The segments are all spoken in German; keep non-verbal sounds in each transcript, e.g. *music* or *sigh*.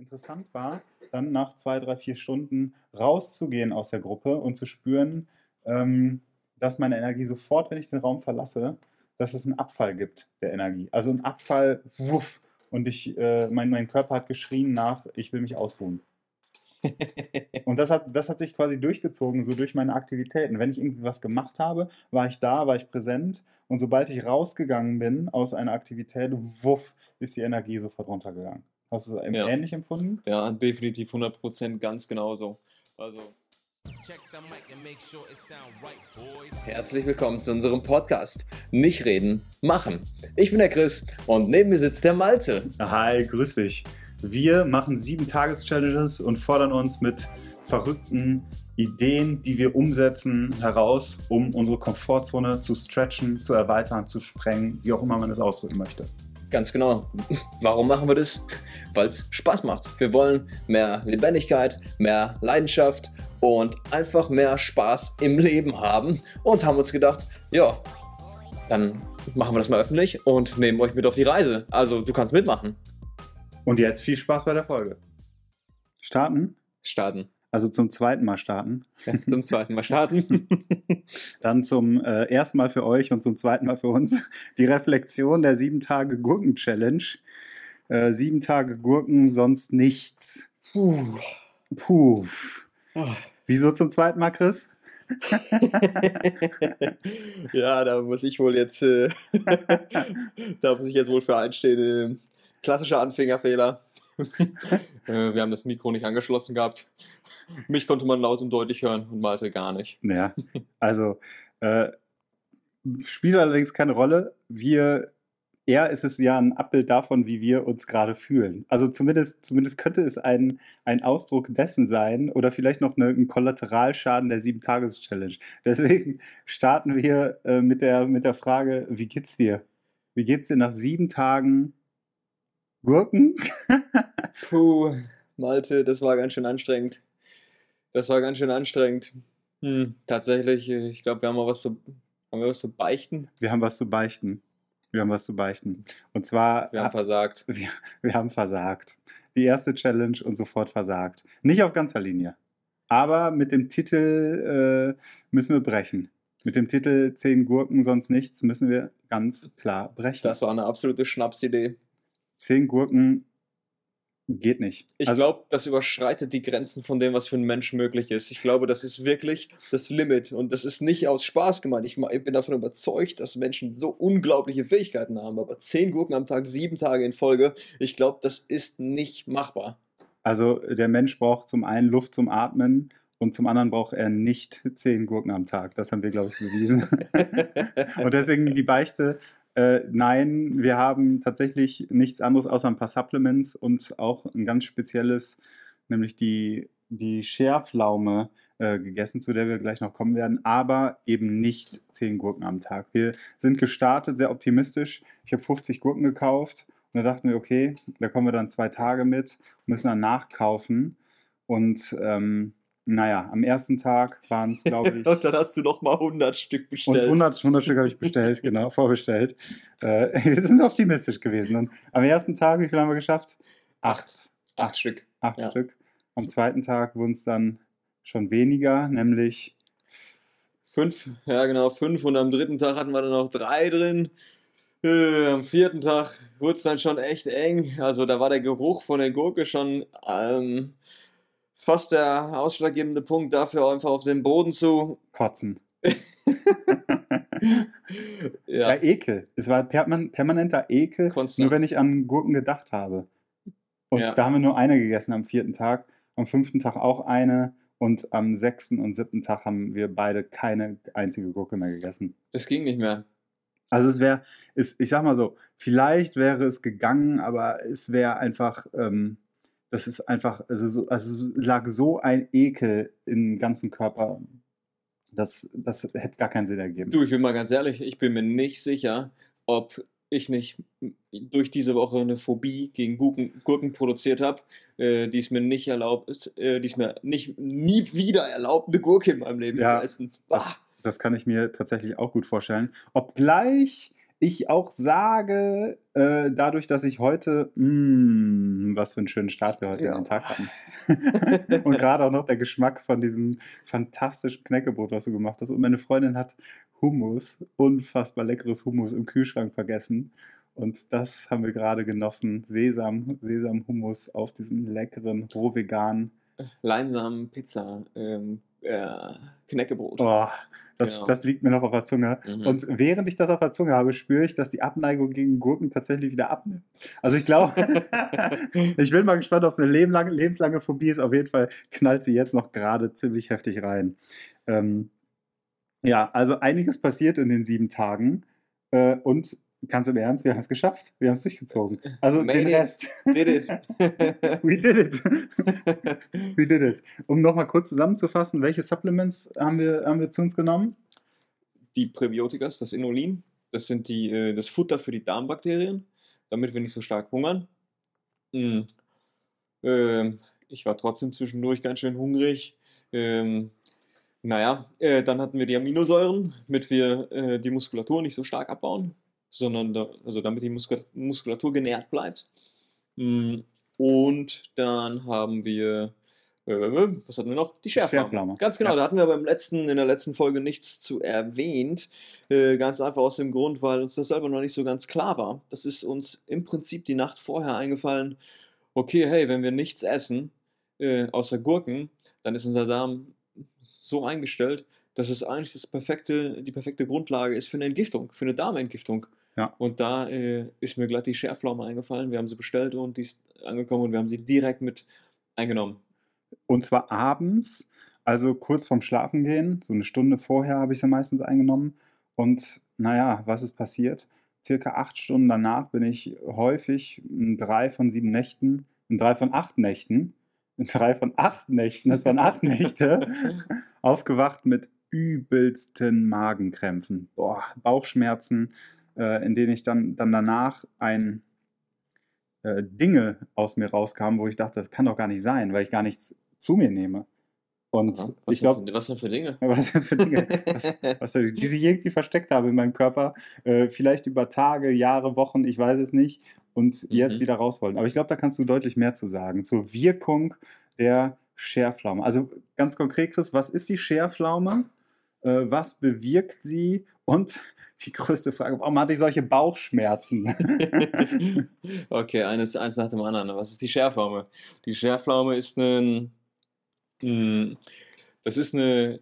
interessant war, dann nach zwei, drei, vier Stunden rauszugehen aus der Gruppe und zu spüren, ähm, dass meine Energie sofort, wenn ich den Raum verlasse, dass es einen Abfall gibt der Energie. Also ein Abfall, wuff, und ich, äh, mein, mein Körper hat geschrien nach, ich will mich ausruhen. *laughs* und das hat, das hat sich quasi durchgezogen, so durch meine Aktivitäten. Wenn ich irgendwie was gemacht habe, war ich da, war ich präsent. Und sobald ich rausgegangen bin aus einer Aktivität, wuff, ist die Energie sofort runtergegangen. Hast du es Ja. ähnlich empfunden? Ja, definitiv 100% ganz genauso. Also. Herzlich willkommen zu unserem Podcast. Nicht reden, machen. Ich bin der Chris und neben mir sitzt der Malte. Hi, grüß dich. Wir machen sieben Tages-Challenges und fordern uns mit verrückten Ideen, die wir umsetzen, heraus, um unsere Komfortzone zu stretchen, zu erweitern, zu sprengen, wie auch immer man es ausdrücken möchte. Ganz genau. Warum machen wir das? Weil es Spaß macht. Wir wollen mehr Lebendigkeit, mehr Leidenschaft und einfach mehr Spaß im Leben haben und haben uns gedacht, ja, dann machen wir das mal öffentlich und nehmen euch mit auf die Reise. Also du kannst mitmachen. Und jetzt viel Spaß bei der Folge. Starten? Starten. Also zum zweiten Mal starten. Ja, zum zweiten Mal starten. *laughs* Dann zum äh, ersten Mal für euch und zum zweiten Mal für uns die Reflexion der sieben Tage Gurken-Challenge. Äh, sieben Tage Gurken, sonst nichts. Puh. Puh. Wieso zum zweiten Mal, Chris? *laughs* ja, da muss ich wohl jetzt, äh, *laughs* da muss ich jetzt wohl für einstehen. Äh, klassischer Anfängerfehler. *laughs* äh, wir haben das Mikro nicht angeschlossen gehabt. Mich konnte man laut und deutlich hören und Malte gar nicht. Ja, also äh, spielt allerdings keine Rolle. Wir, eher ist es ja ein Abbild davon, wie wir uns gerade fühlen. Also zumindest, zumindest könnte es ein, ein Ausdruck dessen sein oder vielleicht noch eine, ein Kollateralschaden der Sieben-Tages-Challenge. Deswegen starten wir äh, mit, der, mit der Frage, wie geht's dir? Wie geht's dir nach sieben Tagen Gurken? Puh, Malte, das war ganz schön anstrengend. Das war ganz schön anstrengend. Hm, tatsächlich, ich glaube, wir haben mal was zu, haben wir was zu beichten. Wir haben was zu beichten. Wir haben was zu beichten. Und zwar Wir haben versagt. Wir, wir haben versagt. Die erste Challenge und sofort versagt. Nicht auf ganzer Linie. Aber mit dem Titel äh, müssen wir brechen. Mit dem Titel 10 Gurken, sonst nichts, müssen wir ganz klar brechen. Das war eine absolute Schnapsidee. 10 Gurken geht nicht. Ich Also- glaube, das überschreitet die Grenzen von dem, was für einen Menschen möglich ist. Ich glaube, das ist wirklich das Limit. Und das ist nicht aus Spaß gemeint. Ich bin davon überzeugt, dass Menschen so unglaubliche Fähigkeiten haben. Aber zehn Gurken am Tag, sieben Tage in Folge, ich glaube, das ist nicht machbar. Also der Mensch braucht zum einen Luft zum Atmen und zum anderen braucht er nicht 10 Gurken am Tag. Das haben wir, glaube ich, bewiesen. *laughs* Und deswegen die Beichte, äh, nein, wir haben tatsächlich nichts anderes außer ein paar Supplements und auch ein ganz spezielles, nämlich die, die Schärflaume äh, gegessen, zu der wir gleich noch kommen werden, aber eben nicht 10 Gurken am Tag. Wir sind gestartet, sehr optimistisch. Ich habe 50 Gurken gekauft und da dachten wir, okay, da kommen wir dann zwei Tage mit, müssen dann nachkaufen und ähm, naja, am ersten Tag waren es, glaube *laughs* ich, Und dann hast du noch mal 100 Stück und bestellt. 100, 100 Stück habe ich bestellt, *laughs* genau, vorbestellt. Äh, *laughs* wir sind optimistisch gewesen. Und am ersten Tag, wie viel haben wir geschafft? Acht. Acht Stück. Acht Ja. Stück. Am zweiten Tag wurden es dann schon weniger, nämlich Fünf, ja genau, fünf. Und am dritten Tag hatten wir dann noch drei drin. Äh, am vierten Tag wurde es dann schon echt eng. Also da war der Geruch von der Gurke schon ähm, fast der ausschlaggebende Punkt dafür, einfach auf den Boden zu. Kotzen. *laughs* Ja, Ja, Ekel. Es war perman permanenter Ekel, Konstant. nur wenn ich an Gurken gedacht habe. Und Ja. da haben wir nur eine gegessen am vierten Tag, am fünften Tag auch eine und am sechsten und siebten Tag haben wir beide keine einzige Gurke mehr gegessen. das ging nicht mehr. Also es wäre, ich sag mal so, vielleicht wäre es gegangen, aber es wäre einfach, ähm, das ist einfach, also, so, also es lag so ein Ekel im ganzen Körper, das, das hätte gar keinen Sinn ergeben. Du, ich bin mal ganz ehrlich, ich bin mir nicht sicher, ob ich nicht durch diese Woche eine Phobie gegen Gurken, Gurken produziert habe, äh, die es mir nicht erlaubt, äh, die es mir nicht nie wieder erlaubt, eine Gurke in meinem Leben Ja, zu essen. Das, das kann ich mir tatsächlich auch gut vorstellen. Obgleich ich auch sage, äh, dadurch, dass ich heute, mh, was für einen schönen Start wir heute Ja. den Tag hatten. *laughs* und gerade auch noch der Geschmack von diesem fantastischen Knäckebrot, was du gemacht hast. Und meine Freundin hat Hummus, unfassbar leckeres Hummus im Kühlschrank vergessen. Und das haben wir gerade genossen. Sesam, Sesam-Hummus auf diesem leckeren, roh veganen. Leinsamen, Pizza, ähm, äh, Knäckebrot. Oh, das, Genau. das liegt mir noch auf der Zunge. Mhm. Und während ich das auf der Zunge habe, spüre ich, dass die Abneigung gegen Gurken tatsächlich wieder abnimmt. Also ich glaube, *laughs* ich bin mal gespannt, ob es eine lebenlange, lebenslange Phobie ist. Auf jeden Fall knallt sie jetzt noch gerade ziemlich heftig rein. Ähm, ja, also einiges passiert in den sieben Tagen. Äh, und ganz im Ernst, wir haben es geschafft. Wir haben es durchgezogen. Also Made den it. Rest. Did it. *laughs* We did it. *laughs* We did it. Um nochmal kurz zusammenzufassen, welche Supplements haben wir, haben wir zu uns genommen? die Präbiotikas, das Inulin, das sind die, äh, das Futter für die Darmbakterien, damit wir nicht so stark hungern. Mm. Ähm, ich war trotzdem zwischendurch ganz schön hungrig. Ähm, naja, äh, dann hatten wir die Aminosäuren, damit wir äh, die Muskulatur nicht so stark abbauen, sondern da, also damit die Muskula- Muskulatur genährt bleibt. Mm. Und dann haben wir, äh, was hatten wir noch? Die Schärflaume. Schärflaume. Ganz genau, Ja. da hatten wir beim letzten, in der letzten Folge nichts zu erwähnt. Äh, ganz einfach aus dem Grund, weil uns das selber noch nicht so ganz klar war. Das ist uns im Prinzip die Nacht vorher eingefallen. Okay, hey, wenn wir nichts essen, äh, außer Gurken, dann ist unser Darm so eingestellt, dass es eigentlich das perfekte, die perfekte Grundlage ist für eine Entgiftung, für eine Darmentgiftung. Ja. Und da äh, ist mir glatt die Schärflaume eingefallen. Wir haben sie bestellt und die ist angekommen und wir haben sie direkt mit eingenommen. Und zwar abends, also kurz vorm Schlafengehen, so eine Stunde vorher habe ich sie meistens eingenommen. Und naja, was ist passiert? Circa acht Stunden danach bin ich häufig in drei von sieben Nächten, in drei von acht Nächten, in drei von acht Nächten, das waren acht Nächte, *laughs* aufgewacht mit übelsten Magenkrämpfen, Boah, Bauchschmerzen, äh, in denen ich dann, dann danach ein äh, Dinge aus mir rauskamen, wo ich dachte, das kann doch gar nicht sein, weil ich gar nichts zu mir nehme. Und was, ich glaube, für- *laughs* was denn für Dinge? was denn für Dinge, was, was, für- die sich irgendwie versteckt habe in meinem Körper, äh, vielleicht über Tage, Jahre, Wochen, ich weiß es nicht, und jetzt Mhm. wieder raus wollen. Aber ich glaube, da kannst du deutlich mehr zu sagen, zur Wirkung der Scherflaume. Also ganz konkret, Chris, was ist die Scherflaume? Äh, was bewirkt sie? Und die größte Frage, warum hatte ich solche Bauchschmerzen? *laughs* okay, eines, eins nach dem anderen. Was ist die Schärflaume? Die Schärflaume ist ein, mm, das ist eine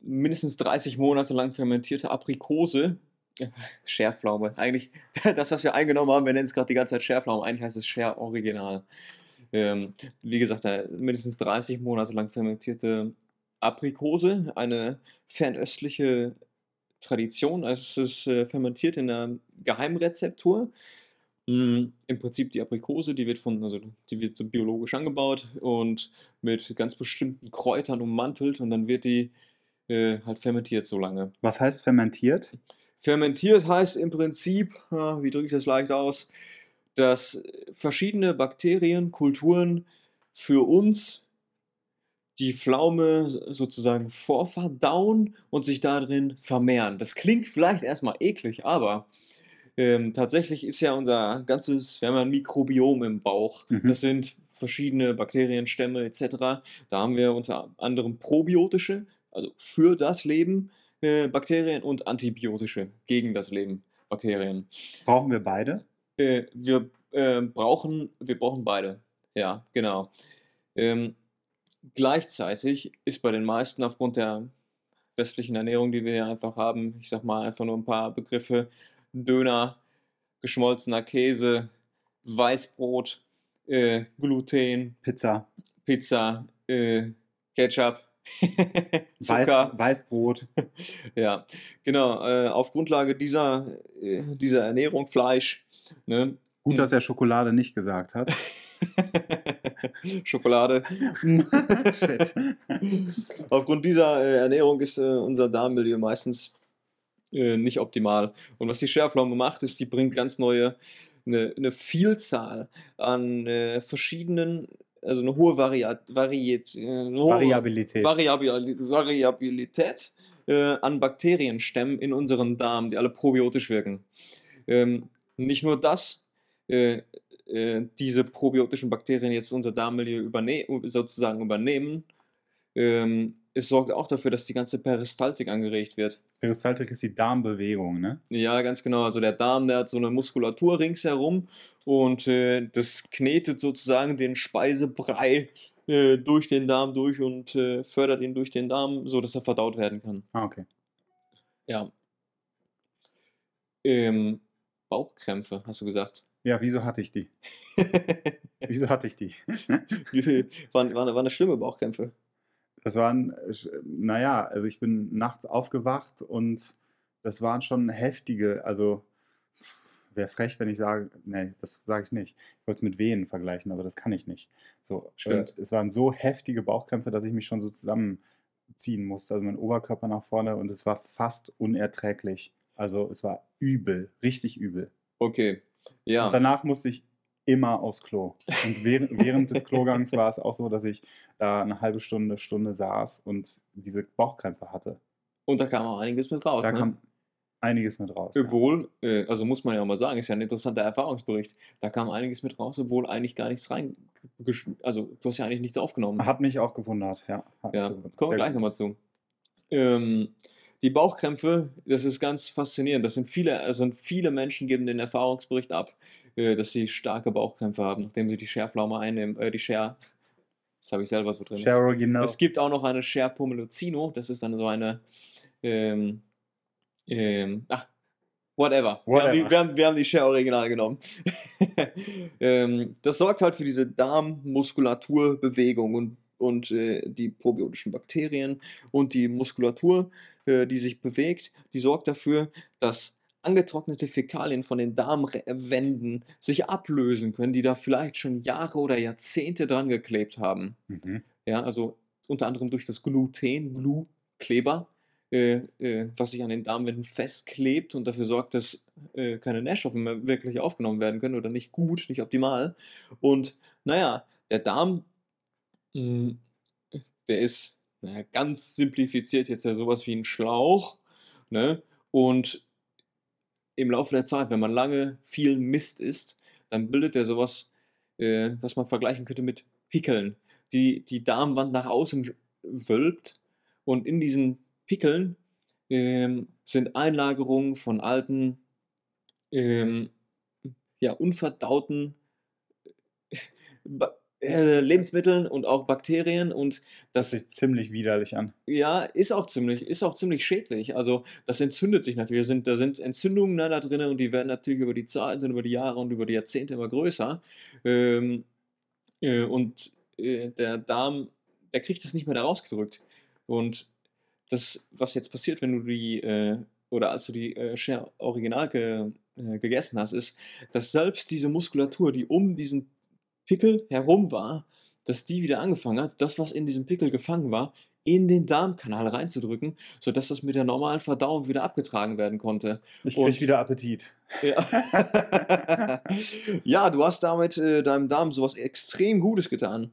mindestens 30 Monate lang fermentierte Aprikose. *laughs* Schärflaume. Eigentlich, *laughs* das, was wir eingenommen haben, wir nennen es gerade die ganze Zeit Schärflaume. Eigentlich heißt es Scher Original. Ähm, wie gesagt, eine mindestens 30 Monate lang fermentierte Aprikose, eine fernöstliche Tradition. Also es ist äh, fermentiert in einer Geheimrezeptur. Mm, Im Prinzip die Aprikose, die wird von, also die wird so biologisch angebaut und mit ganz bestimmten Kräutern ummantelt und dann wird die äh, halt fermentiert so lange. Was heißt fermentiert? Fermentiert heißt im Prinzip, ja, wie drücke ich das leicht aus, dass verschiedene Bakterien, Kulturen für uns die Pflaume sozusagen vorverdauen und sich darin vermehren. Das klingt vielleicht erstmal eklig, aber ähm, tatsächlich ist ja unser ganzes, wir haben ja ein Mikrobiom im Bauch. Mhm. Das sind verschiedene Bakterienstämme etc. Da haben wir unter anderem probiotische, also für das Leben äh, Bakterien und antibiotische gegen das Leben Bakterien. Brauchen wir beide? Äh, wir, äh, brauchen, wir brauchen beide. Ja, genau. Ähm, gleichzeitig ist bei den meisten aufgrund der westlichen Ernährung, die wir hier einfach haben, ich sag mal einfach nur ein paar Begriffe, Döner, geschmolzener Käse, Weißbrot, äh, Gluten, Pizza, Pizza, äh, Ketchup, *laughs* Weiß, Zucker. Weißbrot. *laughs* Ja, genau. Äh, auf Grundlage dieser, äh, dieser Ernährung, Fleisch, ne? Gut, Mhm. dass er Schokolade nicht gesagt hat. *laughs* *laughs* Schokolade. *laughs* Shit. *laughs* Aufgrund dieser äh, Ernährung ist äh, unser Darmmilieu meistens äh, nicht optimal. Und was die Schärflaume macht, ist, die bringt ganz neue, eine, eine Vielzahl an äh, verschiedenen, also eine hohe Variat, Variet, äh, Variabilität. Variabil Variabilität äh, an Bakterienstämmen in unseren Darm, die alle probiotisch wirken. Ähm, nicht nur das, äh, äh, diese probiotischen Bakterien jetzt unser Darmmilieu überne sozusagen übernehmen, ähm, es sorgt auch dafür, dass die ganze Peristaltik angeregt wird. Peristaltik ist die Darmbewegung, ne? Ja, ganz genau. Also der Darm, der hat so eine Muskulatur ringsherum und äh, das knetet sozusagen den Speisebrei äh, durch den Darm durch und äh, fördert ihn durch den Darm, sodass er verdaut werden kann. Ah, okay. Ja. Ähm, Bauchkrämpfe, hast du gesagt. Ja, wieso hatte ich die? *laughs* wieso hatte ich die? *laughs* waren, waren, waren das schlimme Bauchkrämpfe? Das waren, naja, also ich bin nachts aufgewacht und das waren schon heftige, also wäre frech, wenn ich sage, nee, das sage ich nicht. Ich wollte es mit Wehen vergleichen, aber das kann ich nicht. So, Stimmt. Äh, es waren so heftige Bauchkrämpfe, dass ich mich schon so zusammenziehen musste, also mein Oberkörper nach vorne und es war fast unerträglich. Also es war übel, richtig übel. Okay, ja. Und danach musste ich immer aufs Klo. Und während, *laughs* während des Klogangs war es auch so, dass ich da eine halbe Stunde, Stunde saß und diese Bauchkrämpfe hatte. Und da kam auch einiges mit raus. Da ne? kam einiges mit raus. ja. Obwohl, äh, also muss man ja auch mal sagen, ist ja ein interessanter Erfahrungsbericht. Da kam einiges mit raus, obwohl eigentlich gar nichts rein. Also, du hast ja eigentlich nichts aufgenommen. Hat mich auch gewundert, ja. Hat Ja, gewundert. kommen wir gleich nochmal zu. Ähm, die Bauchkrämpfe, das ist ganz faszinierend. Das sind viele, also viele Menschen geben den Erfahrungsbericht ab, äh, dass sie starke Bauchkrämpfe haben, nachdem sie die Scherpflaume einnehmen, äh, die Scher, das habe ich selber so drin. Share Original. Es gibt auch noch eine Scher Pommeluzino, das ist dann so eine, ähm, ähm, ach, whatever. Wir, haben Whatever. die, wir, haben, wir haben die Scher Original genommen. *laughs* ähm, das sorgt halt für diese Darmmuskulaturbewegung und, und äh, die probiotischen Bakterien und die Muskulatur, äh, die sich bewegt, die sorgt dafür, dass angetrocknete Fäkalien von den Darmwänden sich ablösen können, die da vielleicht schon Jahre oder Jahrzehnte dran geklebt haben. Mhm. Ja, also unter anderem durch das Gluten, Glu-Kleber, äh, äh, was sich an den Darmwänden festklebt und dafür sorgt, dass äh, keine Nährstoffe mehr wirklich aufgenommen werden können oder nicht gut, nicht optimal. Und naja, der Darm, der ist naja, ganz simplifiziert jetzt ja sowas wie ein Schlauch. Ne? Und im Laufe der Zeit, wenn man lange viel Mist isst, dann bildet er sowas, äh, was man vergleichen könnte mit Pickeln die die Darmwand nach außen wölbt und in diesen Pickeln ähm, sind Einlagerungen von alten, ähm, ja, unverdauten ba äh, Lebensmitteln und auch Bakterien und Das das sieht ziemlich widerlich an. ja, ist auch ziemlich ist auch ziemlich schädlich. Also, das entzündet sich natürlich. Da sind da sind Entzündungen, ne, da drinnen und die werden natürlich über die Zeit und über die Jahre und über die Jahrzehnte immer größer. Ähm, äh, und, äh, der Darm, der kriegt das nicht mehr da rausgedrückt. Und das, was jetzt passiert, wenn du die, äh oder als du die, äh, Share Original ge äh, gegessen hast, ist, dass selbst diese Muskulatur, die um diesen Pickel herum war, dass die wieder angefangen hat, das, was in diesem Pickel gefangen war, in den Darmkanal reinzudrücken, sodass das mit der normalen Verdauung wieder abgetragen werden konnte. Ich Und- krieg wieder Appetit. Ja, *laughs* ja du hast damit äh, deinem Darm sowas extrem Gutes getan.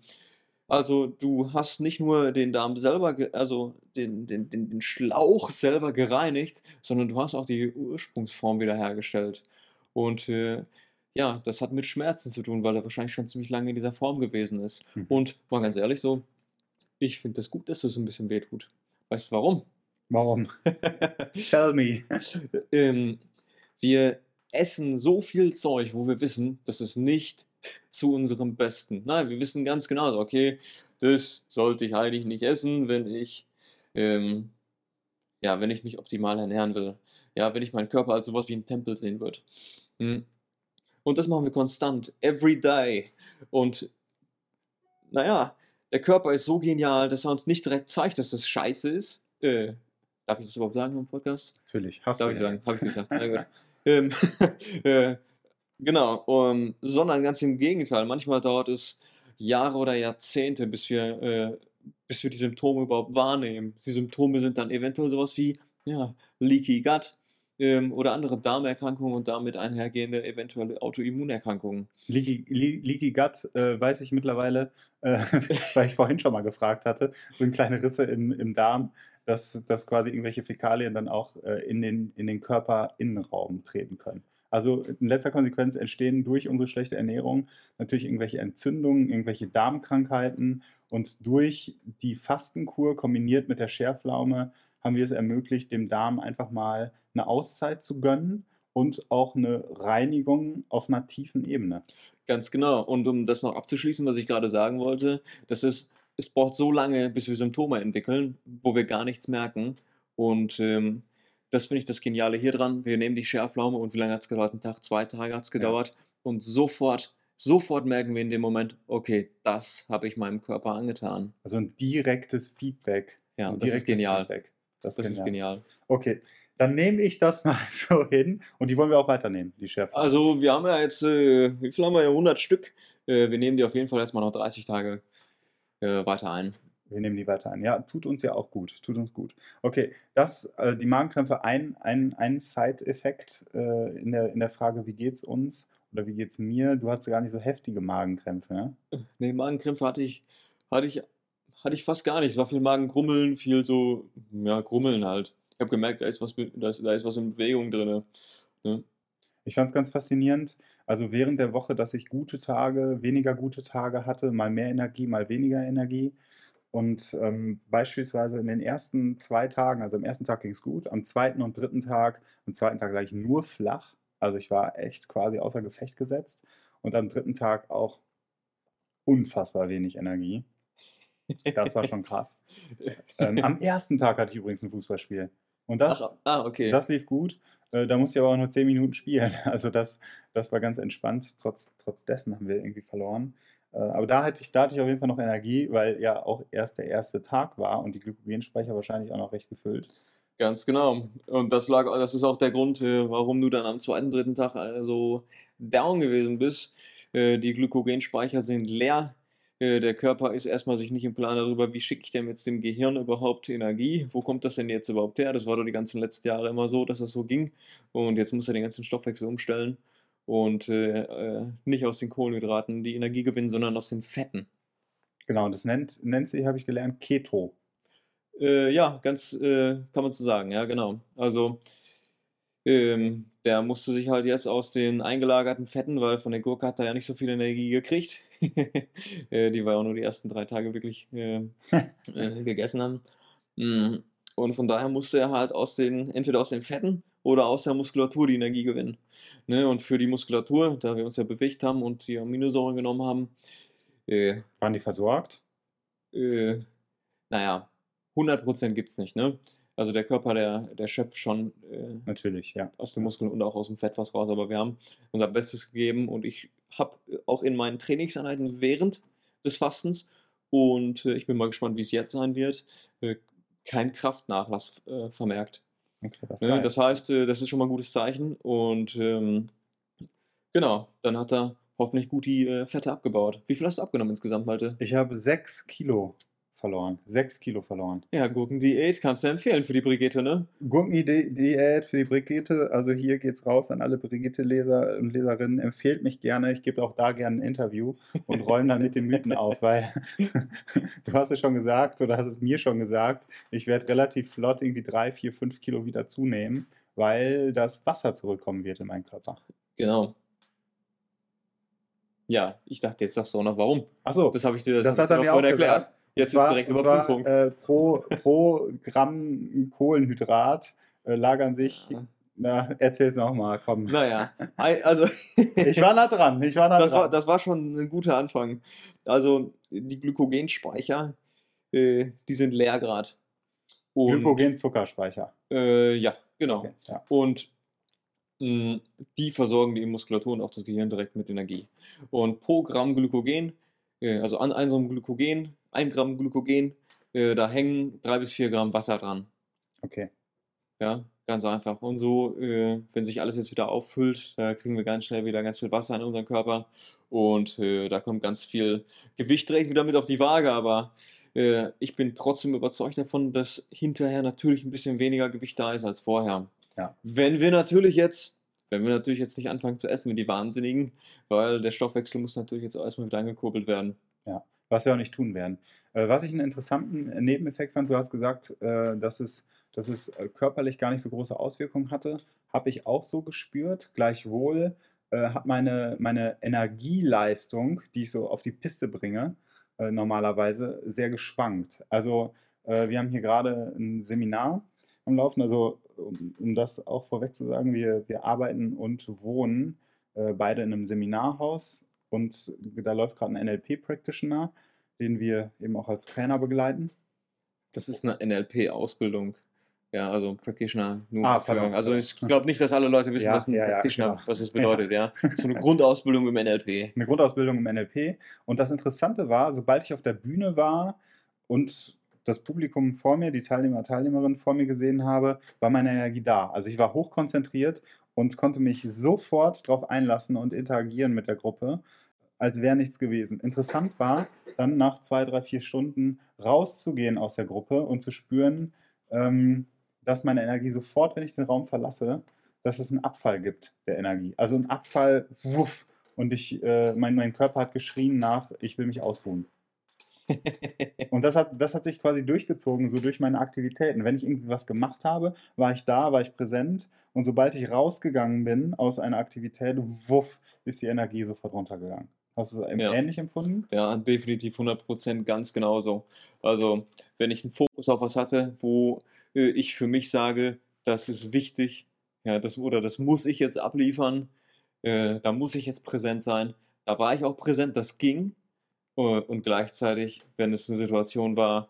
Also du hast nicht nur den Darm selber, also den, den, den, den Schlauch selber gereinigt, sondern du hast auch die Ursprungsform wiederhergestellt. Und äh, ja, das hat mit Schmerzen zu tun, weil er wahrscheinlich schon ziemlich lange in dieser Form gewesen ist. Mhm. Und mal ganz ehrlich so, ich finde das gut, dass das ein bisschen wehtut. Weißt du warum? Warum? *laughs* Tell me. ähm, wir essen so viel Zeug, wo wir wissen, das ist nicht zu unserem Besten. Nein, wir wissen ganz genau, so, okay, das sollte ich eigentlich nicht essen, wenn ich, ähm, ja, wenn ich mich optimal ernähren will. Ja, wenn ich meinen Körper als sowas wie ein Tempel sehen würde. Hm. Und das machen wir konstant, every day. Und naja, der Körper ist so genial, dass er uns nicht direkt zeigt, dass das scheiße ist. Äh, darf ich das überhaupt sagen im Podcast? Natürlich. Hast Darf du ich ja sagen, habe ich gesagt. Na gut. *laughs* ähm, *laughs* äh, genau, um, sondern ganz im Gegenteil. Manchmal dauert es Jahre oder Jahrzehnte, bis wir, äh, bis wir die Symptome überhaupt wahrnehmen. Die Symptome sind dann eventuell sowas wie ja, Leaky Gut ähm, oder andere Darmerkrankungen und damit einhergehende eventuelle Autoimmunerkrankungen. Leaky, Le- Leaky Gut äh, weiß ich mittlerweile, äh, *laughs* weil ich vorhin schon mal gefragt hatte, sind kleine Risse im, im Darm, dass, dass quasi irgendwelche Fäkalien dann auch äh, in den, in den Körperinnenraum treten können. Also in letzter Konsequenz entstehen durch unsere schlechte Ernährung natürlich irgendwelche Entzündungen, irgendwelche Darmkrankheiten und durch die Fastenkur kombiniert mit der Scherflaume haben wir es ermöglicht, dem Darm einfach mal eine Auszeit zu gönnen und auch eine Reinigung auf einer tiefen Ebene. Ganz genau. Und um das noch abzuschließen, was ich gerade sagen wollte, das ist, es braucht so lange, bis wir Symptome entwickeln, wo wir gar nichts merken. Und ähm, das finde ich das Geniale hier dran. Wir nehmen die Schärflaume und wie lange hat es gedauert? Ein Tag, zwei Tage hat es gedauert. Ja. Und sofort, sofort merken wir in dem Moment, okay, das habe ich meinem Körper angetan. Also ein direktes Feedback. Ja, das ist genial. Feedback. Das, das ist genial. Okay, dann nehme ich das *laughs* mal so hin und die wollen wir auch weiternehmen, die Schärflaume. Also wir haben ja jetzt, äh, wie viel haben wir ja? 100 Stück. Äh, wir nehmen die auf jeden Fall erstmal noch 30 Tage äh, weiter ein. Wir nehmen die weiter ein. Ja, tut uns ja auch gut. Tut uns gut. Okay, das, äh, die Magenkrämpfe, ein, ein, ein Side-Effekt äh, in, der, in der Frage, wie geht's uns oder wie geht's mir? Du hattest gar nicht so heftige Magenkrämpfe, ne? Nee, Magenkrämpfe hatte ich, hatte ich, hatte ich fast gar nicht. Es war viel Magengrummeln, viel so, ja, Grummeln halt. Ich habe gemerkt, da ist, was, da, ist, da ist was in Bewegung drin. Ne? Ich fand es ganz faszinierend. Also während der Woche, dass ich gute Tage, weniger gute Tage hatte, mal mehr Energie, mal weniger Energie. Und ähm, beispielsweise in den ersten zwei Tagen, also am ersten Tag ging es gut, am zweiten und dritten Tag, am zweiten Tag gleich nur flach. Also ich war echt quasi außer Gefecht gesetzt. Und am dritten Tag auch unfassbar wenig Energie. Das war schon krass. *laughs* ähm, am ersten Tag hatte ich übrigens ein Fußballspiel. Und das, Ach, ah, okay. das lief gut. Äh, da musste ich aber auch nur zehn Minuten spielen. *laughs* Also das, das war ganz entspannt. Trotz, trotz dessen haben wir irgendwie verloren. Äh, aber da hatte, ich, da hatte ich auf jeden Fall noch Energie, weil ja auch erst der erste Tag war und die Glykogenspeicher wahrscheinlich auch noch recht gefüllt. Ganz genau. Und das lag, das ist auch der Grund, äh, warum du dann am zweiten, dritten Tag so down gewesen bist. Die Glykogenspeicher sind leer. Der Körper ist erstmal sich nicht im Plan darüber, wie schicke ich denn jetzt dem Gehirn überhaupt Energie? Wo kommt das denn jetzt überhaupt her? Das war doch die ganzen letzten Jahre immer so, dass das so ging. Und jetzt muss er den ganzen Stoffwechsel umstellen und äh, äh, nicht aus den Kohlenhydraten die Energie gewinnen, sondern aus den Fetten. Genau, das nennt, nennt sich, habe ich gelernt, Keto. Äh, ja, ganz äh, kann man so sagen, ja, genau. Also, ähm, der musste sich halt jetzt aus den eingelagerten Fetten, weil von der Gurke hat er ja nicht so viel Energie gekriegt. *laughs* Äh, die war ja auch nur die ersten drei Tage wirklich *laughs* äh, gegessen haben. Mm, und von daher musste er halt aus den, entweder aus den Fetten oder aus der Muskulatur die Energie gewinnen. Ne? Und für die Muskulatur, da wir uns ja bewegt haben und die Aminosäuren genommen haben, äh, waren die versorgt? Äh, naja, 100% gibt es nicht. Ne? Also der Körper, der, der schöpft schon äh, natürlich ja. aus den Muskeln und auch aus dem Fett was raus. Aber wir haben unser Bestes gegeben und ich habe auch in meinen Trainingseinheiten während des Fastens und äh, ich bin mal gespannt, wie es jetzt sein wird, äh, kein Kraftnachlass äh, vermerkt. Okay, das, ne? das, heißt, äh, das ist schon mal ein gutes Zeichen. Und ähm, genau, dann hat er hoffentlich gut die äh, Fette abgebaut. Wie viel hast du abgenommen insgesamt, Malte? Ich habe sechs Kilo verloren. Sechs Kilo verloren. Ja, Gurkendiät kannst du empfehlen für die Brigitte, ne? Gurkendiät für die Brigitte. Also hier geht's raus an alle Brigitte-Leser und Leserinnen. Empfehlt mich gerne. Ich gebe auch da gerne ein Interview und räume dann mit den Mythen auf, weil *laughs* du hast es schon gesagt oder hast es mir schon gesagt, ich werde relativ flott irgendwie drei, vier, fünf Kilo wieder zunehmen, weil das Wasser zurückkommen wird in meinen Körper. Genau. Ja, ich dachte, jetzt sagst du auch noch warum. Achso, das habe ich dir das, das hat er mir auch erklärt. Gesagt. Jetzt zwar, ist direkt Überprüfung. Äh, pro, pro Gramm Kohlenhydrat äh, lagern sich. Na, erzähl's nochmal, komm. Naja, also. *laughs* ich war nah dran. Ich war nah das dran. War, das war schon ein guter Anfang. Also, die Glykogenspeicher, äh, die sind leer gerade. Glykogen-Zuckerspeicher. Äh, ja, genau. Okay, ja. Und mh, mm, die versorgen die Muskulatur und auch das Gehirn direkt mit Energie. Und pro Gramm Glykogen, also an einem Glykogen, 1 Gramm Glykogen, äh, da hängen 3 bis 4 Gramm Wasser dran. Okay. Ja, ganz einfach. Und so, äh, wenn sich alles jetzt wieder auffüllt, da kriegen wir ganz schnell wieder ganz viel Wasser in unseren Körper und äh, da kommt ganz viel Gewicht direkt wieder mit auf die Waage, aber äh, ich bin trotzdem überzeugt davon, dass hinterher natürlich ein bisschen weniger Gewicht da ist als vorher. Ja. Wenn wir natürlich jetzt wenn wir natürlich jetzt nicht anfangen zu essen wie die Wahnsinnigen, weil der Stoffwechsel muss natürlich jetzt erstmal wieder angekurbelt werden. Ja was wir auch nicht tun werden. Äh, was ich einen interessanten Nebeneffekt fand, du hast gesagt, äh, dass es dass es äh, körperlich gar nicht so große Auswirkungen hatte. Habe ich auch so gespürt. Gleichwohl hat meine, meine Energieleistung, die ich so auf die Piste bringe, normalerweise sehr geschwankt. Also wir haben hier gerade ein Seminar am Laufen. Also um, um das auch vorweg zu sagen, wir, wir arbeiten und wohnen äh, beide in einem Seminarhaus und da läuft gerade ein NLP-Practitioner, den wir eben auch als Trainer begleiten. Das ist eine NLP-Ausbildung. Ja, also Practitioner nur Ah, pardon. also ich glaube nicht, dass alle Leute wissen, Ja, was ein ja, ja, Practitioner, klar. was es bedeutet, ja. So eine Grundausbildung im NLP. eine Grundausbildung im NLP. Und das Interessante war, sobald ich auf der Bühne war und das Publikum vor mir, die Teilnehmer, Teilnehmerinnen vor mir gesehen habe, war meine Energie da. Also ich war hochkonzentriert und konnte mich sofort darauf einlassen und interagieren mit der Gruppe, als wäre nichts gewesen. Interessant war, dann nach zwei, drei, vier Stunden rauszugehen aus der Gruppe und zu spüren, ähm, dass meine Energie sofort, wenn ich den Raum verlasse, dass es einen Abfall gibt der Energie. Also ein Abfall, wuff, und ich, äh, mein, mein Körper hat geschrien nach, ich will mich ausruhen. Und das hat, das hat sich quasi durchgezogen, so durch meine Aktivitäten. Wenn ich irgendwie was gemacht habe, war ich da, war ich präsent. Und sobald ich rausgegangen bin aus einer Aktivität, wuff, ist die Energie sofort runtergegangen. Hast du es Ja. ähnlich empfunden? Ja, definitiv 100% ganz genauso. Also, wenn ich einen Fokus auf was hatte, wo äh, ich für mich sage, das ist wichtig, ja, das, oder das muss ich jetzt abliefern, äh, da muss ich jetzt präsent sein, da war ich auch präsent, das ging. Äh, und gleichzeitig, wenn es eine Situation war,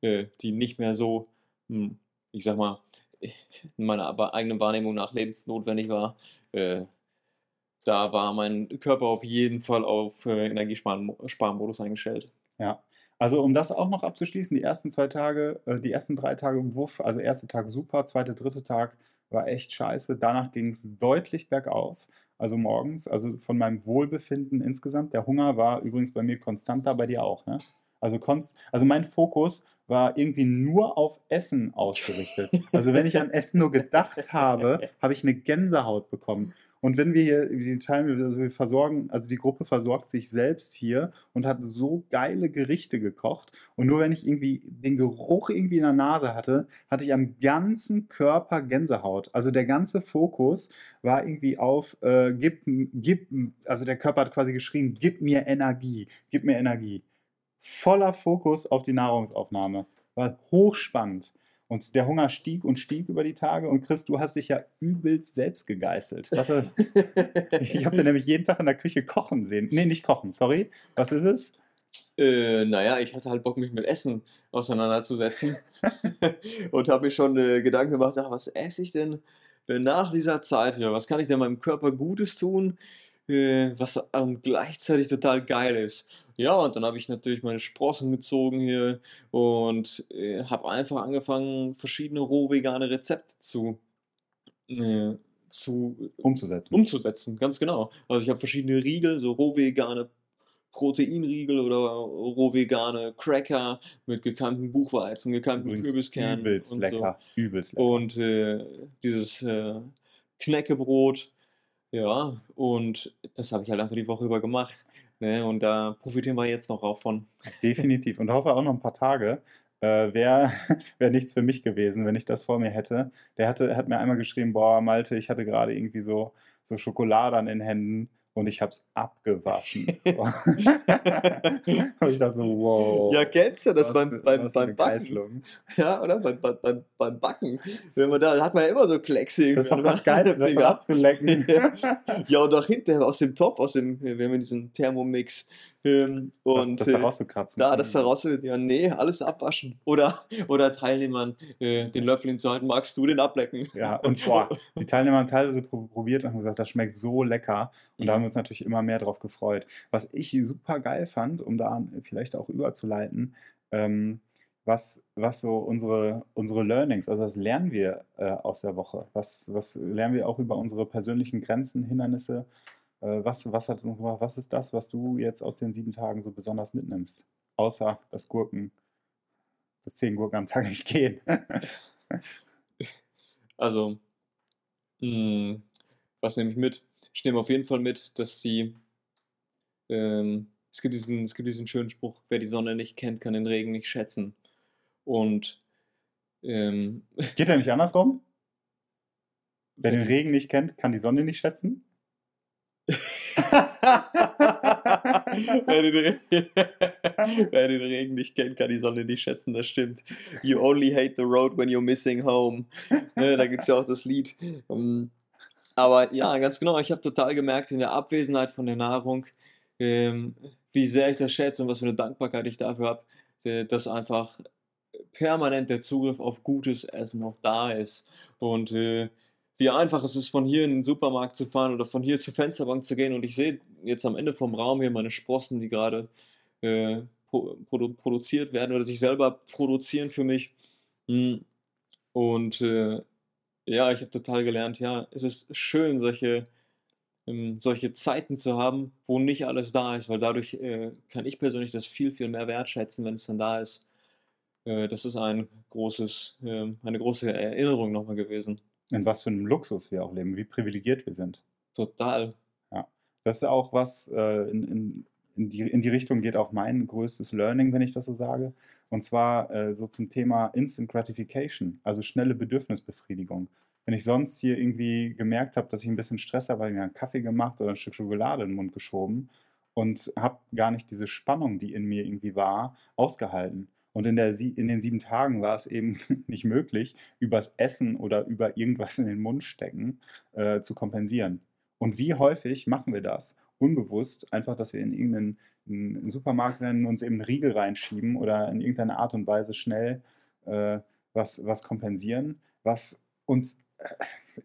äh, die nicht mehr so, hm, ich sag mal, in meiner eigenen Wahrnehmung nach lebensnotwendig war, äh, da war mein Körper auf jeden Fall auf Energiesparmodus eingestellt. Ja. Also um das auch noch abzuschließen, die ersten zwei Tage, die ersten drei Tage wuff, also erster Tag super, zweiter, dritter Tag war echt scheiße. Danach ging es deutlich bergauf, also morgens, also von meinem Wohlbefinden insgesamt. Der Hunger war übrigens bei mir konstant da, bei dir auch, ne? Also, konst also mein Fokus war irgendwie nur auf Essen ausgerichtet. Also wenn ich an Essen nur gedacht habe, *laughs* habe ich eine Gänsehaut bekommen. Und wenn wir hier, die teilen, also wir versorgen, also die Gruppe versorgt sich selbst hier und hat so geile Gerichte gekocht. Und nur wenn ich irgendwie den Geruch irgendwie in der Nase hatte, hatte ich am ganzen Körper Gänsehaut. Also der ganze Fokus war irgendwie auf, äh, gib, gib, also der Körper hat quasi geschrien, gib mir Energie, gib mir Energie. Voller Fokus auf die Nahrungsaufnahme. War hochspannend. Und der Hunger stieg und stieg über die Tage. Und Chris, du hast dich ja übelst selbst gegeißelt. Was, *laughs* ich habe dir nämlich jeden Tag in der Küche kochen sehen. Nee, nicht kochen, sorry. Was ist es? Äh, naja, ich hatte halt Bock, mich mit Essen auseinanderzusetzen *laughs* und habe mir schon äh, Gedanken gemacht, ach, was esse ich denn äh, nach dieser Zeit? Was kann ich denn meinem Körper Gutes tun, was gleichzeitig total geil ist? Ja, und dann habe ich natürlich meine Sprossen gezogen hier und äh, habe einfach angefangen, verschiedene roh-vegane Rezepte zu, äh, zu Umzusetzen. umzusetzen, ganz genau. Also ich habe verschiedene Riegel, so rohvegane Proteinriegel oder rohvegane Cracker mit gekeimtem Buchweizen, gekeimtem Übrigens Kürbiskern übelst und lecker. Übelst so. lecker. Und äh, dieses äh, Knäckebrot, ja, und das habe ich halt einfach die Woche über gemacht. Ne? Und da profitieren wir jetzt noch auch von. *laughs* Definitiv. Und hoffe auch noch ein paar Tage. Äh, Wäre *laughs* wär nichts für mich gewesen, wenn ich das vor mir hätte. Der hatte, hat mir einmal geschrieben, boah, Malte, ich hatte gerade irgendwie so, so Schokolade an den Händen und ich habe es abgewaschen. *laughs* *laughs* und ich dachte so, wow. Ja, kennst du das was beim, beim, was beim Backen? Ja, oder? Beim, beim, beim, Backen. Wenn man da, hat man ja immer so Kleckse. Das ist doch das Geilste, das *laughs* abzulecken. ja, und auch hinterher aus dem Topf, aus dem, wir haben ja diesen Thermomix. Ähm, Das, und das da äh, rauszukratzen. da, das da raus, ja, nee, alles abwaschen. Oder, oder Teilnehmern äh, den Löffel hinzuhalten, magst du den ablecken? Ja, und boah, *laughs* die Teilnehmer haben teilweise pro- probiert und haben gesagt, das schmeckt so lecker. Und da Mhm. haben wir uns natürlich immer mehr drauf gefreut. Was ich super geil fand, um da vielleicht auch überzuleiten, ähm, was, was so unsere, unsere Learnings, also was lernen wir äh, aus der Woche? Was, was lernen wir auch über unsere persönlichen Grenzen, Hindernisse? Äh, was, was, hat, was ist das, was du jetzt aus den sieben Tagen so besonders mitnimmst? Außer dass Gurken, dass zehn Gurken am Tag *laughs* nicht gehen. Also, mh, was nehme ich mit? Ich nehme auf jeden Fall mit, dass sie, ähm, es gibt diesen, es gibt diesen schönen Spruch, wer die Sonne nicht kennt, kann den Regen nicht schätzen. Und Ähm, Geht er nicht andersrum? Wer den Regen nicht kennt, kann die Sonne nicht schätzen. *laughs* wer, den *laughs* *laughs* wer, den Regen nicht kennt, kann die Sonne nicht schätzen, das stimmt. You only hate the road when you're missing home. Ne, da gibt es ja auch das Lied. Um, aber ja, ganz genau, ich habe total gemerkt in der Abwesenheit von der Nahrung, ähm, wie sehr ich das schätze und was für eine Dankbarkeit ich dafür habe, äh, dass einfach permanent der Zugriff auf gutes Essen noch da ist. Und äh, wie einfach es ist, von hier in den Supermarkt zu fahren oder von hier zur Fensterbank zu gehen. Und ich sehe jetzt am Ende vom Raum hier meine Sprossen, die gerade äh, produ produziert werden oder sich selber produzieren für mich. Hm. Und äh, ja, ich habe total gelernt, ja, es ist schön, solche, ähm, solche Zeiten zu haben, wo nicht alles da ist, weil dadurch äh, kann ich persönlich das viel, viel mehr wertschätzen, wenn es dann da ist. Äh, das ist ein großes, äh, eine große Erinnerung nochmal gewesen. In was für einem Luxus wir auch leben, wie privilegiert wir sind. Total. Ja. Das ist auch was, äh, in, in, in, die, in die Richtung geht auch mein größtes Learning, wenn ich das so sage. Und zwar äh, so zum Thema Instant Gratification, also schnelle Bedürfnisbefriedigung. Wenn ich sonst hier irgendwie gemerkt habe, dass ich ein bisschen Stress habe, habe ich mir einen Kaffee gemacht oder ein Stück Schokolade in den Mund geschoben und habe gar nicht diese Spannung, die in mir irgendwie war, ausgehalten. Und in, der, in den sieben Tagen war es eben *laughs* nicht möglich, übers Essen oder über irgendwas in den Mund stecken äh, zu kompensieren. Und wie häufig machen wir das? Unbewusst, einfach, dass wir in irgendeinen Supermarkt rennen, uns eben einen Riegel reinschieben oder in irgendeiner Art und Weise schnell äh, was, was kompensieren, was uns äh,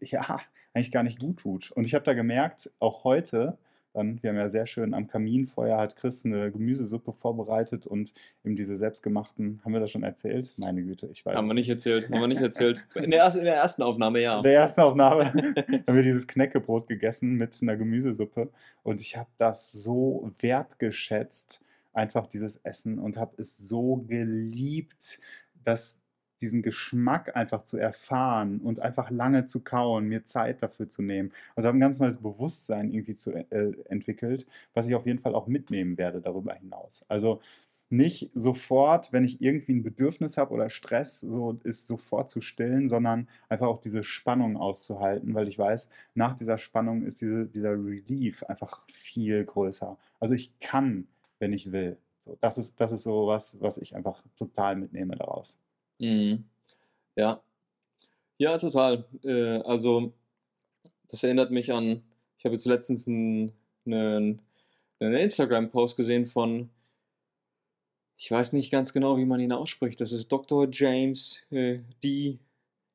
*laughs* ja eigentlich gar nicht gut tut. Und ich habe da gemerkt, auch heute, dann, wir haben ja sehr schön am Kaminfeuer, hat Chris eine Gemüsesuppe vorbereitet und eben diese selbstgemachten, haben wir das schon erzählt? Meine Güte, ich weiß. Haben wir nicht erzählt, haben wir nicht erzählt. *laughs* In der, ersten, in der ersten Aufnahme, ja. In der ersten Aufnahme *laughs* haben wir dieses Knäckebrot gegessen mit einer Gemüsesuppe und ich habe das so wertgeschätzt, einfach dieses Essen und habe es so geliebt, dass diesen Geschmack einfach zu erfahren und einfach lange zu kauen, mir Zeit dafür zu nehmen. Also habe ein ganz neues Bewusstsein irgendwie zu, äh, entwickelt, was ich auf jeden Fall auch mitnehmen werde darüber hinaus. Also nicht sofort, wenn ich irgendwie ein Bedürfnis habe oder Stress, so ist sofort zu stillen, sondern einfach auch diese Spannung auszuhalten, weil ich weiß, nach dieser Spannung ist diese, dieser Relief einfach viel größer. Also ich kann, wenn ich will. Das, ist, das ist so was, was ich einfach total mitnehme daraus. Mhm. Ja. Ja, total. Äh, also, das erinnert mich an, ich habe jetzt letztens einen, einen, einen Instagram-Post gesehen von, ich weiß nicht ganz genau, wie man ihn ausspricht. Das ist Dr. James äh, D.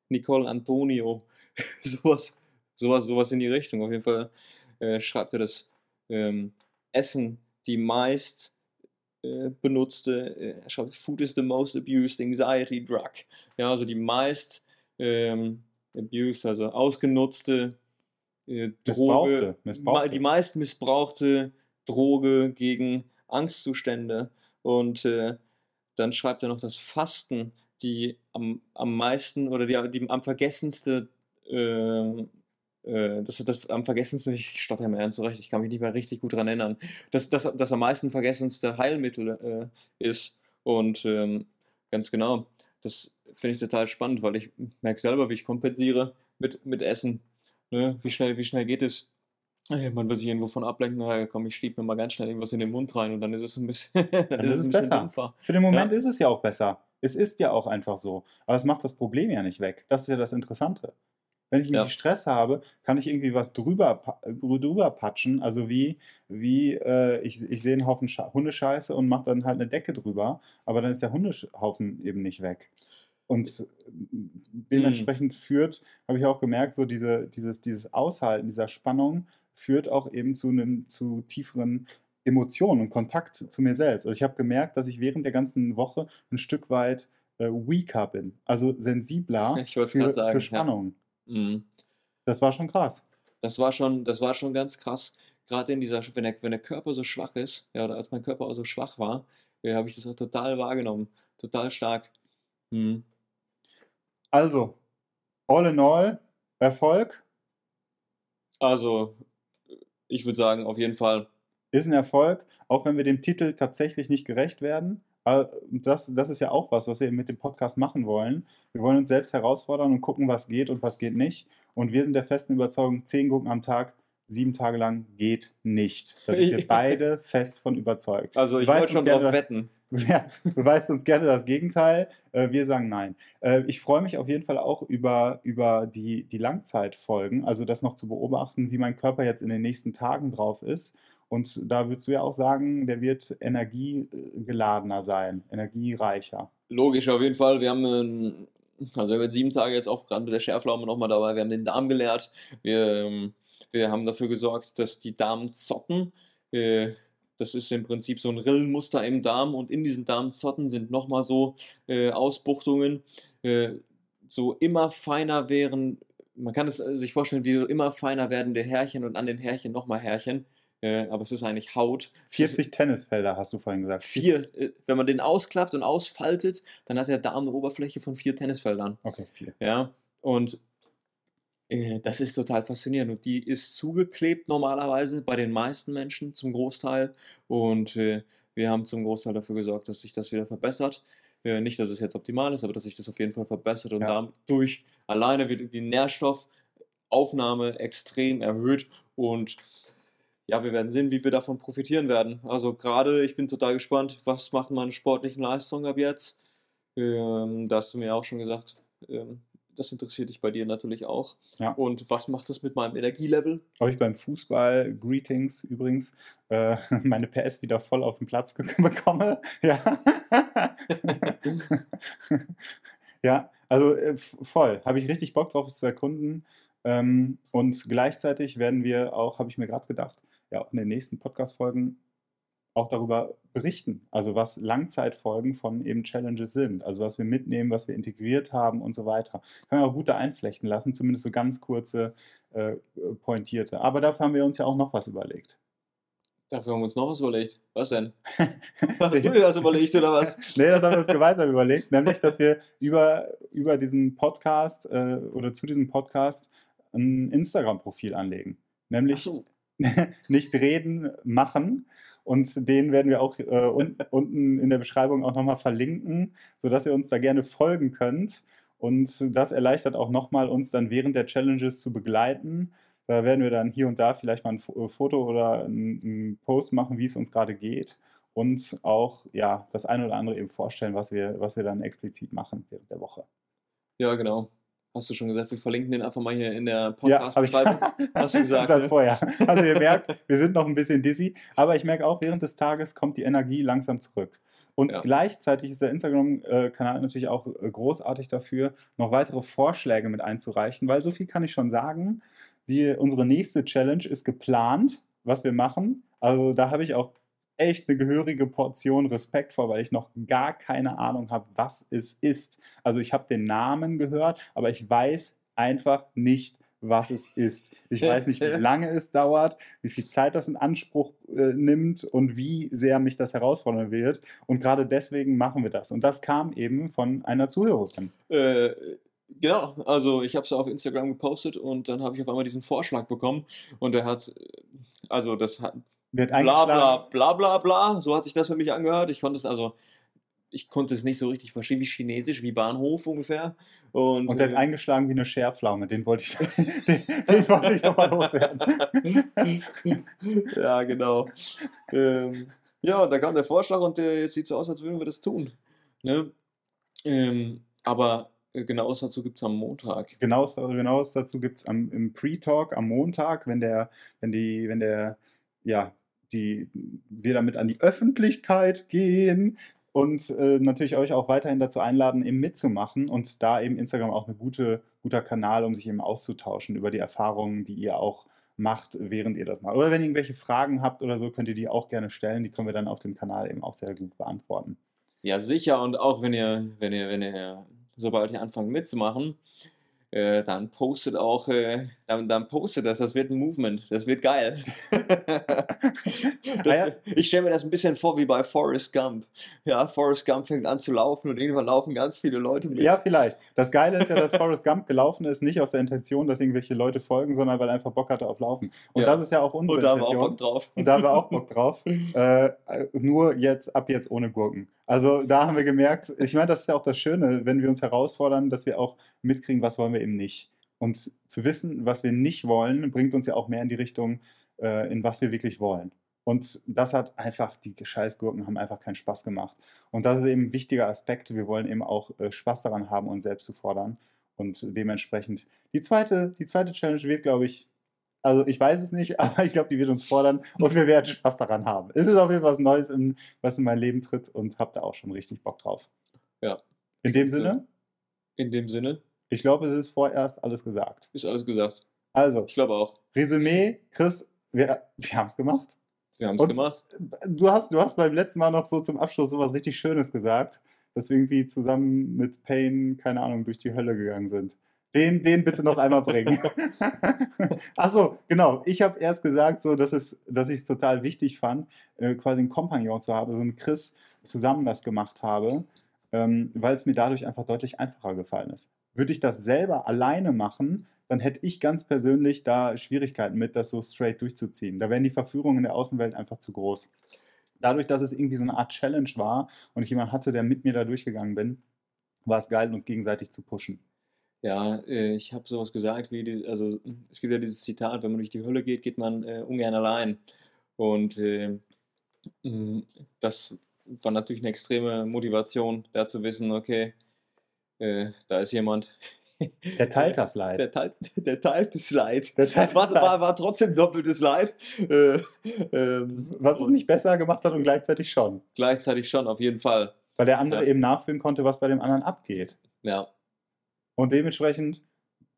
Nicole Antonio. *laughs* sowas, sowas, sowas in die Richtung. Auf jeden Fall äh, schreibt er das ähm, Essen die meist äh, benutzte, äh, Food is the most abused anxiety drug. Ja, also die meist ähm, abused, also ausgenutzte äh, Droge, missbrauchte. die meist missbrauchte Droge gegen Angstzustände. Und äh, dann schreibt er noch, dass Fasten die am, am meisten oder die, die am vergessenste äh, das, das am vergessensten, ich stotter mir ernst recht, ich kann mich nicht mehr richtig gut daran erinnern, dass das, das am meisten vergessenste Heilmittel äh, ist. Und ähm, ganz genau, das finde ich total spannend, weil ich merke selber, wie ich kompensiere mit, mit Essen. Ne? Wie, schnell, wie schnell geht es? Man will sich irgendwo von ablenken, ja, komm, ich schiebe mir mal ganz schnell irgendwas in den Mund rein und dann ist es ein bisschen, dann *laughs* dann ist es besser. Dumpfer. Für den Moment ja. ist es ja auch besser. Es ist ja auch einfach so. Aber es macht das Problem ja nicht weg. Das ist ja das Interessante. Wenn ich irgendwie ja. Stress habe, kann ich irgendwie was drüber, drüber patschen. Also wie, wie äh, ich, ich sehe einen Haufen Hundescheiße und mache dann halt eine Decke drüber, aber dann ist der Hundehaufen eben nicht weg. Und dementsprechend mhm. führt, habe ich auch gemerkt, so diese, dieses, dieses Aushalten dieser Spannung führt auch eben zu einem zu tieferen Emotionen und Kontakt zu mir selbst. Also ich habe gemerkt, dass ich während der ganzen Woche ein Stück weit äh, weaker bin, also sensibler *laughs* für, für Spannung. Mhm. Das war schon krass. Das war schon, das war schon ganz krass. Gerade in dieser, wenn der, wenn der Körper so schwach ist, ja, oder als mein Körper auch so schwach war, ja, habe ich das auch total wahrgenommen. Total stark. Mhm. Also, all in all, Erfolg? Also, ich würde sagen, auf jeden Fall. Ist ein Erfolg, auch wenn wir dem Titel tatsächlich nicht gerecht werden. Äh, das, das ist ja auch was, was wir mit dem Podcast machen wollen. Wir wollen uns selbst herausfordern und gucken, was geht und was geht nicht. Und wir sind der festen Überzeugung, zehn Gurken am Tag, sieben Tage lang geht nicht. Da sind wir *laughs* beide fest von überzeugt. Also ich wollte schon gerne- drauf wetten. *laughs* Ja, beweist uns gerne das Gegenteil. Äh, Wir sagen nein. Äh, Ich freue mich auf jeden Fall auch über, über die, die Langzeitfolgen, also das noch zu beobachten, wie mein Körper jetzt in den nächsten Tagen drauf ist. Und da würdest du ja auch sagen, der wird energiegeladener sein, energiereicher. Logisch, auf jeden Fall. Wir haben, ähm, also wir haben jetzt sieben Tage jetzt auch gerade mit der Schärflaume nochmal dabei. Wir haben den Darm geleert. Wir, ähm, wir haben dafür gesorgt, dass die Darmzotten, äh, das ist im Prinzip so ein Rillenmuster im Darm und in diesen Darmzotten sind nochmal so äh, Ausbuchtungen, äh, so immer feiner wären. Man kann es sich vorstellen, wie immer feiner werdende Härchen und an den Härchen nochmal Härchen. Äh, aber es ist eigentlich Haut. Es ist- 40 Tennisfelder, hast du vorhin gesagt. Vier, äh, wenn man den ausklappt und ausfaltet, dann hat der Darm eine Oberfläche von vier Tennisfeldern. Okay, vier. Ja, und äh, das ist total faszinierend. Und die ist zugeklebt normalerweise bei den meisten Menschen zum Großteil. Und äh, wir haben zum Großteil dafür gesorgt, dass sich das wieder verbessert. Äh, nicht, dass es jetzt optimal ist, aber dass sich das auf jeden Fall verbessert und Ja. dadurch alleine wird die Nährstoffaufnahme extrem erhöht. Und ja, wir werden sehen, wie wir davon profitieren werden. Also gerade, ich bin total gespannt, was macht meine sportlichen Leistungen ab jetzt. Ähm, da hast du mir auch schon gesagt, ähm, das interessiert dich bei dir natürlich auch. Ja. Und was macht das mit meinem Energielevel? Habe ich beim Fußball, Greetings übrigens, äh, *laughs* meine PS wieder voll auf den Platz *laughs* bekomme. Ja. *laughs* ja, also äh, voll. Habe ich richtig Bock drauf, es zu erkunden. Ähm, und gleichzeitig werden wir auch, habe ich mir gerade gedacht, ja auch in den nächsten Podcast-Folgen auch darüber berichten. Also was Langzeitfolgen von eben Challenges sind. Also was wir mitnehmen, was wir integriert haben und so weiter. Kann man auch gut da einflechten lassen, zumindest so ganz kurze äh, pointierte. Aber dafür haben wir uns ja auch noch was überlegt. Dafür haben wir uns noch was überlegt. Was denn? *laughs* Hast du dir das überlegt oder was? *laughs* Nee, das haben wir uns gemeinsam überlegt, nämlich, dass wir über, über diesen Podcast äh, oder zu diesem Podcast ein Instagram-Profil anlegen. Nämlich Achso, *laughs* nicht reden, machen. Und den werden wir auch äh, un unten in der Beschreibung auch nochmal verlinken, sodass ihr uns da gerne folgen könnt. Und das erleichtert auch nochmal, uns dann während der Challenges zu begleiten. Da werden wir dann hier und da vielleicht mal ein Fo- Foto oder ein, ein Post machen, wie es uns gerade geht. Und auch ja, das eine oder andere eben vorstellen, was wir, was wir dann explizit machen während der Woche. ja, genau. Hast du schon gesagt, wir verlinken den einfach mal hier in der Ja. Podcast-Beschreibung. *laughs* Hast du gesagt, Das als ne? vorher. Also ihr merkt, wir sind noch ein bisschen dizzy, aber ich merke auch, während des Tages kommt die Energie langsam zurück. Und Ja. gleichzeitig ist der Instagram-Kanal natürlich auch äh, großartig dafür, noch weitere Vorschläge mit einzureichen, weil so viel kann ich schon sagen. Wir, unsere nächste Challenge ist geplant, was wir machen. Also da habe ich auch echt eine gehörige Portion Respekt vor, weil ich noch gar keine Ahnung habe, was es ist. Also ich habe den Namen gehört, aber ich weiß einfach nicht, was es ist. Ich *laughs* weiß nicht, wie lange es dauert, wie viel Zeit das in Anspruch äh, nimmt und wie sehr mich das herausfordern wird. Und gerade deswegen machen wir das. Und das kam eben von einer Zuhörerin. Äh, genau, also ich habe es auf Instagram gepostet und dann habe ich auf einmal diesen Vorschlag bekommen und der hat, äh, also das hat Wird bla bla bla bla bla, so hat sich das für mich angehört. Ich konnte es also, ich konnte es nicht so richtig verstehen, wie Chinesisch, wie Bahnhof ungefähr. Und, Und der hat äh, eingeschlagen wie eine Scherflaume. Den wollte ich, *laughs* den, den wollte ich doch mal loswerden. *laughs* ja, genau. ähm, ja, da kam der Vorschlag und äh, jetzt sieht es so aus, als würden wir das tun. Ne? Ähm, aber äh, genaues dazu gibt es am Montag. Genaues, genaues dazu gibt es im Pre-Talk am Montag, wenn der, wenn die, wenn der, ja, die, wir damit an die Öffentlichkeit gehen und äh, natürlich euch auch weiterhin dazu einladen, eben mitzumachen und da eben Instagram auch ein gute, guter Kanal, um sich eben auszutauschen über die Erfahrungen, die ihr auch macht, während ihr das macht. Oder wenn ihr irgendwelche Fragen habt oder so, könnt ihr die auch gerne stellen. Die können wir dann auf dem Kanal eben auch sehr gut beantworten. Ja, sicher. Und auch wenn ihr, wenn ihr, wenn ihr, sobald ihr anfangt mitzumachen, äh, dann postet auch, äh, dann, dann postet das, das wird ein Movement, das wird geil. *laughs* das, Ah. Ich stelle mir das ein bisschen vor wie bei Forrest Gump. Ja, Forrest Gump fängt an zu laufen und irgendwann laufen ganz viele Leute mit. Ja, vielleicht. Das Geile ist ja, dass Forrest Gump gelaufen ist, nicht aus der Intention, dass irgendwelche Leute folgen, sondern weil er einfach Bock hatte auf Laufen. Und Ja. das ist ja auch unsere und da haben wir auch Intention. Bock drauf. Und da haben wir auch Bock drauf. *laughs* Äh, nur jetzt, ab jetzt ohne Gurken. Also da haben wir gemerkt, ich meine, das ist ja auch das Schöne, wenn wir uns herausfordern, dass wir auch mitkriegen, was wollen wir eben nicht. Und zu wissen, was wir nicht wollen, bringt uns ja auch mehr in die Richtung, äh, in was wir wirklich wollen. Und das hat einfach, die Scheißgurken haben einfach keinen Spaß gemacht. Und das ist eben ein wichtiger Aspekt. Wir wollen eben auch äh, Spaß daran haben, uns selbst zu fordern. Und dementsprechend, die zweite, die zweite Challenge wird, glaube ich, also ich weiß es nicht, *laughs* aber ich glaube, die wird uns fordern und wir werden Spaß daran haben. Es ist auf jeden Fall was Neues, in, was in mein Leben tritt und habe da auch schon richtig Bock drauf. Ja. In dem Sinne, In dem Sinne ich glaube, es ist vorerst alles gesagt. ist alles gesagt. Also, Ich glaube auch. Resümee, Chris, wir, wir haben es gemacht. Wir haben es gemacht. Du hast, du hast beim letzten Mal noch so zum Abschluss so was richtig Schönes gesagt, dass wir irgendwie zusammen mit Payne, keine Ahnung, durch die Hölle gegangen sind. Den, den bitte noch einmal bringen. *laughs* Achso, genau. Ich habe erst gesagt, so, dass, es, dass ich es total wichtig fand, äh, quasi einen Kompagnon zu haben, so mit Chris zusammen das gemacht habe, ähm, weil es mir dadurch einfach deutlich einfacher gefallen ist. Würde ich das selber alleine machen, dann hätte ich ganz persönlich da Schwierigkeiten mit, das so straight durchzuziehen. Da wären die Verführungen in der Außenwelt einfach zu groß. Dadurch, dass es irgendwie so eine Art Challenge war und ich jemanden hatte, der mit mir da durchgegangen bin, war es geil, uns gegenseitig zu pushen. Ja, äh, ich habe sowas gesagt wie, die, also es gibt ja dieses Zitat, wenn man durch die Hölle geht, geht man äh, ungern allein. Und äh, mh, das war natürlich eine extreme Motivation, da zu wissen, okay, äh, da ist jemand, Der teilt *laughs* das Leid. der teilt, der teilt das Leid. Der teilt war, das Leid. war, war trotzdem doppeltes Leid. Äh, ähm, Was es nicht besser gemacht hat und gleichzeitig schon. Gleichzeitig schon, auf jeden Fall. Weil der andere Ja. eben nachfühlen konnte, was bei dem anderen abgeht. Ja, Und dementsprechend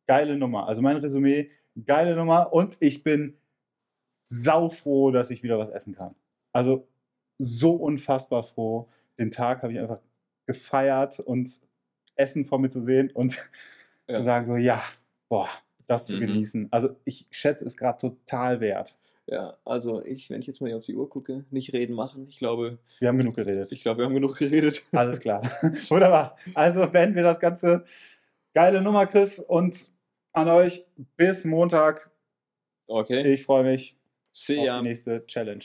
geile Nummer. Also mein Resümee, geile Nummer. Und ich bin saufroh, dass ich wieder was essen kann. Also so unfassbar froh. Den Tag habe ich einfach gefeiert und Essen vor mir zu sehen und Ja. zu sagen so, ja, boah, das zu Mhm. genießen. Also ich schätze es gerade total wert. ja, also ich, wenn ich jetzt mal hier auf die Uhr gucke, nicht reden machen. Ich glaube, Wir haben genug geredet. ich glaube, wir haben genug geredet. Alles klar. *laughs* Wunderbar. Also beenden wir das Ganze. Geile Nummer, Chris. Und an euch bis Montag. Okay, Ich freue mich see auf ya. die nächste Challenge.